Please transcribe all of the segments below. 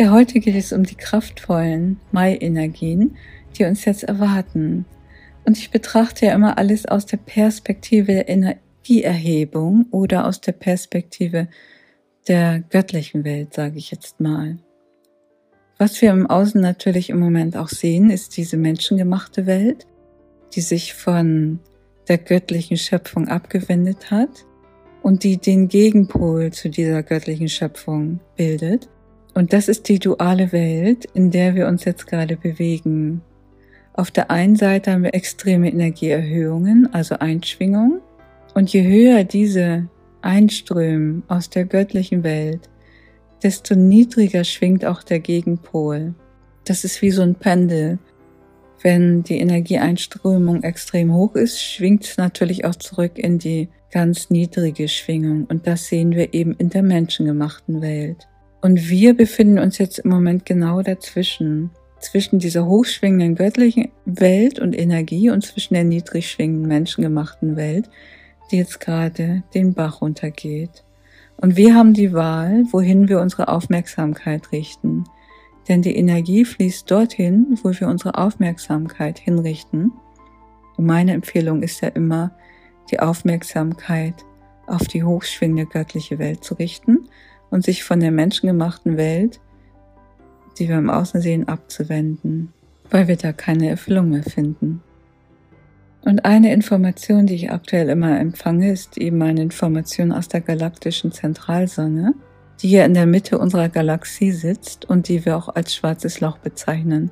Ja, heute geht es um die kraftvollen Mai-Energien, die uns jetzt erwarten. Und ich betrachte ja immer alles aus der Perspektive der Energieerhebung oder aus der Perspektive der göttlichen Welt, sage ich jetzt mal. Was wir im Außen natürlich im Moment auch sehen, ist diese menschengemachte Welt, die sich von der göttlichen Schöpfung abgewendet hat und die den Gegenpol zu dieser göttlichen Schöpfung bildet. Und das ist die duale Welt, in der wir uns jetzt gerade bewegen. Auf der einen Seite haben wir extreme Energieerhöhungen, also Einschwingungen. Und je höher diese einströmen aus der göttlichen Welt, desto niedriger schwingt auch der Gegenpol. Das ist wie so ein Pendel. Wenn die Energieeinströmung extrem hoch ist, schwingt es natürlich auch zurück in die ganz niedrige Schwingung. Und das sehen wir eben in der menschengemachten Welt. Und wir befinden uns jetzt im Moment genau dazwischen. Zwischen dieser hochschwingenden göttlichen Welt und Energie und zwischen der niedrig schwingenden menschengemachten Welt, die jetzt gerade den Bach runtergeht. Und wir haben die Wahl, wohin wir unsere Aufmerksamkeit richten. Denn die Energie fließt dorthin, wo wir unsere Aufmerksamkeit hinrichten. Und meine Empfehlung ist ja immer, die Aufmerksamkeit auf die hochschwingende göttliche Welt zu richten und sich von der menschengemachten Welt, die wir im Außen sehen, abzuwenden, weil wir da keine Erfüllung mehr finden. Und eine Information, die ich aktuell immer empfange, ist eben eine Information aus der galaktischen Zentralsonne, die hier in der Mitte unserer Galaxie sitzt und die wir auch als schwarzes Loch bezeichnen.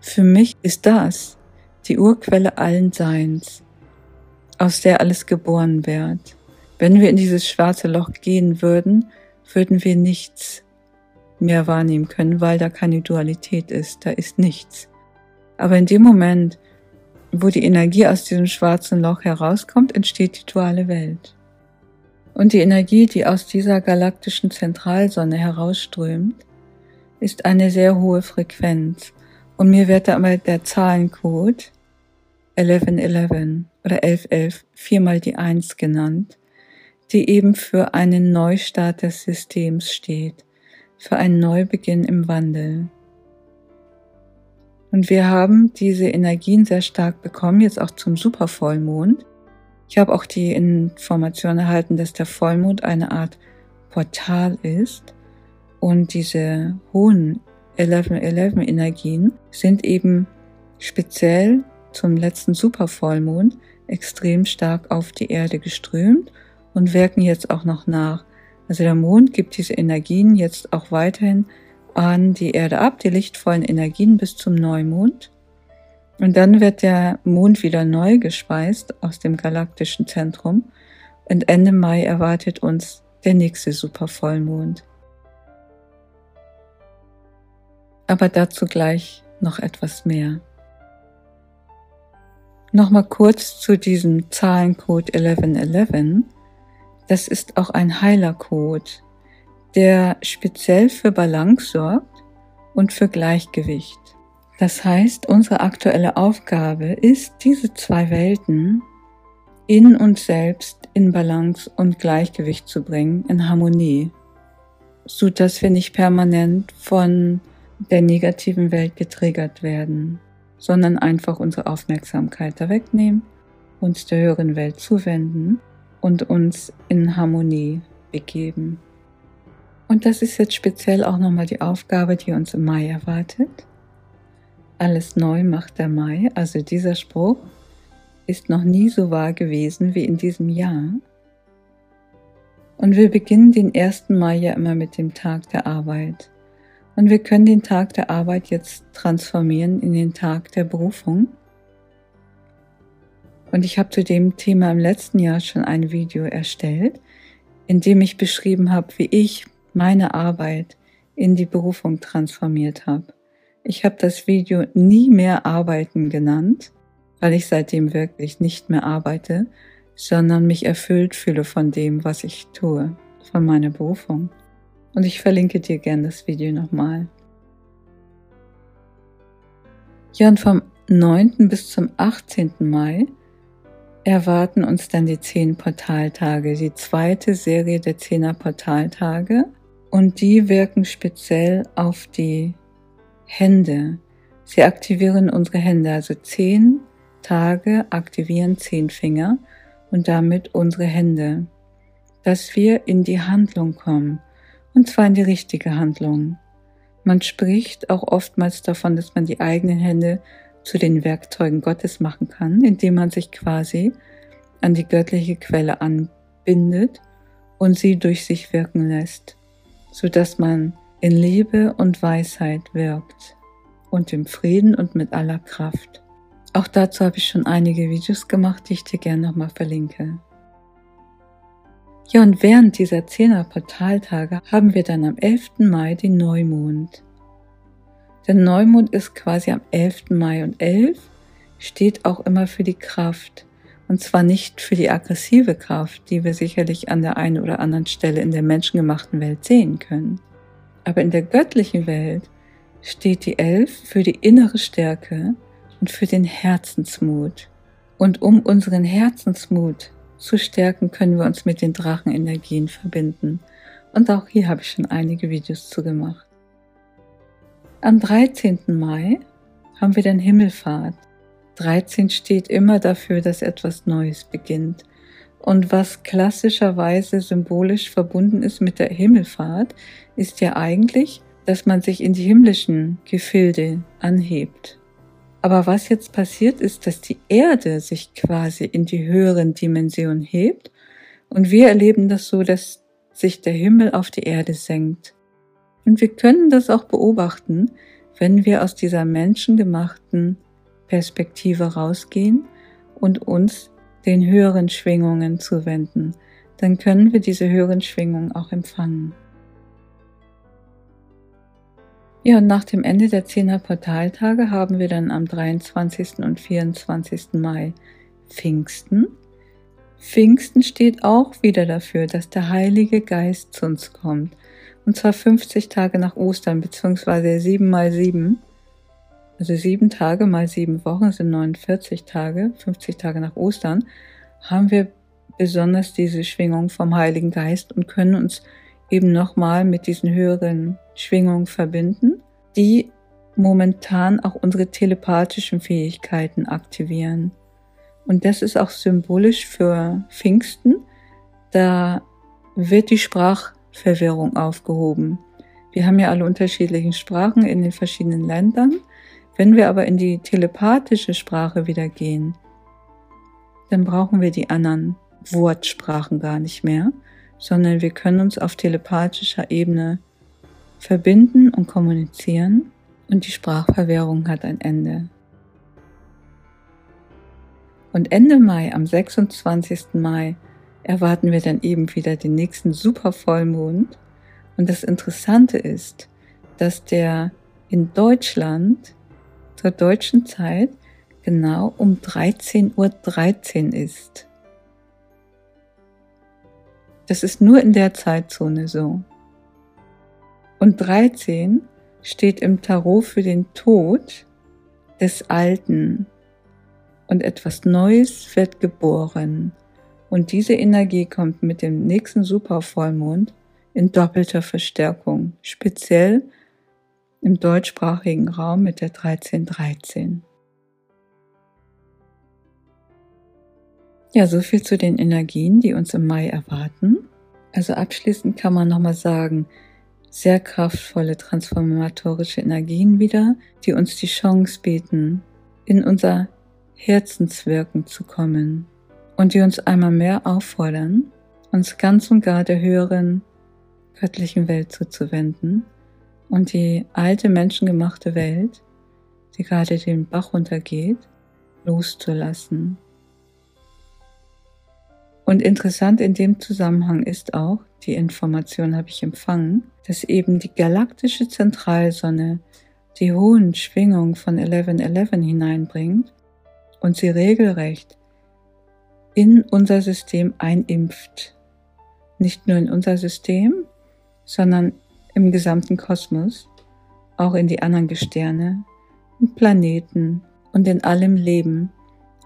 Für mich ist das die Urquelle allen Seins, aus der alles geboren wird. Wenn wir in dieses schwarze Loch gehen würden, würden wir nichts mehr wahrnehmen können, weil da keine Dualität ist, da ist nichts. Aber in dem Moment, wo die Energie aus diesem schwarzen Loch herauskommt, entsteht die duale Welt. Und die Energie, die aus dieser galaktischen Zentralsonne herausströmt, ist eine sehr hohe Frequenz. Und mir wird da immer der Zahlencode 1111 oder 1111 viermal die Eins genannt, die eben für einen Neustart des Systems steht, für einen Neubeginn im Wandel. Und wir haben diese Energien sehr stark bekommen, jetzt auch zum Supervollmond. Ich habe auch die Information erhalten, dass der Vollmond eine Art Portal ist und diese hohen 11-11 Energien sind eben speziell zum letzten Supervollmond extrem stark auf die Erde geströmt und wirken jetzt auch noch nach. Also der Mond gibt diese Energien jetzt auch weiterhin an die Erde ab, die lichtvollen Energien bis zum Neumond. Und dann wird der Mond wieder neu gespeist aus dem galaktischen Zentrum. Und Ende Mai erwartet uns der nächste Supervollmond. Aber dazu gleich noch etwas mehr. Nochmal kurz zu diesem Zahlencode 1111. Das ist auch ein Heilercode, der speziell für Balance sorgt und für Gleichgewicht. Das heißt, unsere aktuelle Aufgabe ist, diese zwei Welten in uns selbst in Balance und Gleichgewicht zu bringen, in Harmonie, so dass wir nicht permanent von der negativen Welt getriggert werden, sondern einfach unsere Aufmerksamkeit da wegnehmen, uns der höheren Welt zuwenden und uns in Harmonie begeben. Und das ist jetzt speziell auch nochmal die Aufgabe, die uns im Mai erwartet. Alles neu macht der Mai, also dieser Spruch ist noch nie so wahr gewesen wie in diesem Jahr. Und wir beginnen den 1. Mai ja immer mit dem Tag der Arbeit. Und wir können den Tag der Arbeit jetzt transformieren in den Tag der Berufung. Und ich habe zu dem Thema im letzten Jahr schon ein Video erstellt, in dem ich beschrieben habe, wie ich meine Arbeit in die Berufung transformiert habe. Ich habe das Video nie mehr arbeiten genannt, weil ich seitdem wirklich nicht mehr arbeite, sondern mich erfüllt fühle von dem, was ich tue, von meiner Berufung. Und ich verlinke dir gern das Video nochmal. Ja, und vom 9. bis zum 18. Mai erwarten uns dann die zehn Portaltage, die zweite Serie der zehner Portaltage. Und die wirken speziell auf die Hände. Sie aktivieren unsere Hände, also zehn Tage aktivieren zehn Finger und damit unsere Hände, dass wir in die Handlung kommen, und zwar in die richtige Handlung. Man spricht auch oftmals davon, dass man die eigenen Hände zu den Werkzeugen Gottes machen kann, indem man sich quasi an die göttliche Quelle anbindet und sie durch sich wirken lässt, so dass man in Liebe und Weisheit wirkt und im Frieden und mit aller Kraft. Auch dazu habe ich schon einige Videos gemacht, die ich dir gerne nochmal verlinke. Ja, und während dieser 10er Portaltage haben wir dann am 11. Mai den Neumond. Der Neumond ist quasi am 11. Mai und 11 steht auch immer für die Kraft. Und zwar nicht für die aggressive Kraft, die wir sicherlich an der einen oder anderen Stelle in der menschengemachten Welt sehen können. Aber in der göttlichen Welt steht die Elf für die innere Stärke und für den Herzensmut. Und um unseren Herzensmut zu stärken, können wir uns mit den Drachenenergien verbinden. Und auch hier habe ich schon einige Videos zu gemacht. Am 13. Mai haben wir den Himmelfahrt. 13 steht immer dafür, dass etwas Neues beginnt. Und was klassischerweise symbolisch verbunden ist mit der Himmelfahrt, ist ja eigentlich, dass man sich in die himmlischen Gefilde anhebt. Aber was jetzt passiert ist, dass die Erde sich quasi in die höheren Dimensionen hebt und wir erleben das so, dass sich der Himmel auf die Erde senkt. Und wir können das auch beobachten, wenn wir aus dieser menschengemachten Perspektive rausgehen und uns den höheren Schwingungen zuwenden, dann können wir diese höheren Schwingungen auch empfangen. Ja, und nach dem Ende der Zehner Portaltage haben wir dann am 23. und 24. Mai Pfingsten. Pfingsten steht auch wieder dafür, dass der Heilige Geist zu uns kommt. Und zwar 50 Tage nach Ostern, beziehungsweise 7 mal 7. Also 7 Tage mal 7 Wochen sind 49 Tage, 50 Tage nach Ostern, haben wir besonders diese Schwingung vom Heiligen Geist und können uns eben nochmal mit diesen höheren Schwingungen verbinden, die momentan auch unsere telepathischen Fähigkeiten aktivieren. Und das ist auch symbolisch für Pfingsten. Da wird die Sprachverwirrung aufgehoben. Wir haben ja alle unterschiedlichen Sprachen in den verschiedenen Ländern. Wenn wir aber in die telepathische Sprache wieder gehen, dann brauchen wir die anderen Wortsprachen gar nicht mehr, sondern wir können uns auf telepathischer Ebene verbinden und kommunizieren und die Sprachverwirrung hat ein Ende. Und Ende Mai, am 26. Mai, erwarten wir dann eben wieder den nächsten Supervollmond. Und das Interessante ist, dass der in Deutschland zur deutschen Zeit genau um 13.13 Uhr .13 ist. Das ist nur in der Zeitzone so. Und 13 steht im Tarot für den Tod des Alten. Und etwas Neues wird geboren. Und diese Energie kommt mit dem nächsten Supervollmond in doppelter Verstärkung, speziell im deutschsprachigen Raum mit der 1313. Ja, so viel zu den Energien, die uns im Mai erwarten. Also abschließend kann man nochmal sagen, sehr kraftvolle transformatorische Energien wieder, die uns die Chance bieten, in unser Herzenswirken zu kommen und die uns einmal mehr auffordern, uns ganz und gar der höheren göttlichen Welt zuzuwenden und die alte menschengemachte Welt, die gerade den Bach runtergeht, loszulassen. Und interessant in dem Zusammenhang ist auch, die Information habe ich empfangen, dass eben die galaktische Zentralsonne die hohen Schwingungen von 1111 hineinbringt und sie regelrecht in unser System einimpft. Nicht nur in unser System, sondern im gesamten Kosmos, auch in die anderen Gestirne, in Planeten und in allem Leben,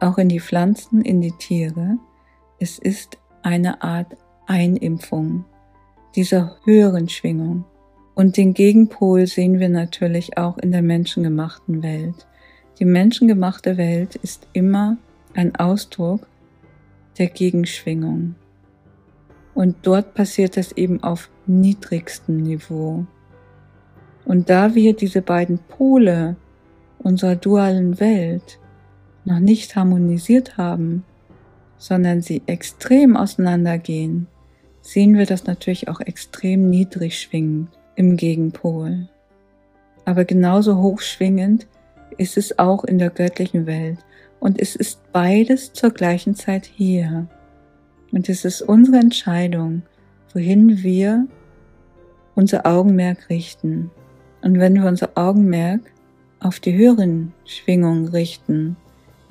auch in die Pflanzen, in die Tiere, es ist eine Art Einimpfung, dieser höheren Schwingung. Und den Gegenpol sehen wir natürlich auch in der menschengemachten Welt. Die menschengemachte Welt ist immer ein Ausdruck der Gegenschwingung. Und dort passiert es eben auf niedrigstem Niveau. Und da wir diese beiden Pole unserer dualen Welt noch nicht harmonisiert haben, sondern sie extrem auseinandergehen, sehen wir das natürlich auch extrem niedrig schwingend im Gegenpol. Aber genauso hochschwingend ist es auch in der göttlichen Welt und es ist beides zur gleichen Zeit hier. Und es ist unsere Entscheidung, wohin wir unser Augenmerk richten. Und wenn wir unser Augenmerk auf die höheren Schwingungen richten,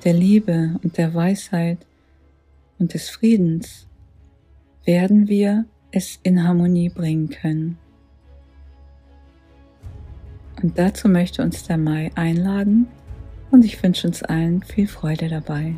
der Liebe und der Weisheit und des Friedens, werden wir es in Harmonie bringen können. Und dazu möchte uns der Mai einladen und ich wünsche uns allen viel Freude dabei.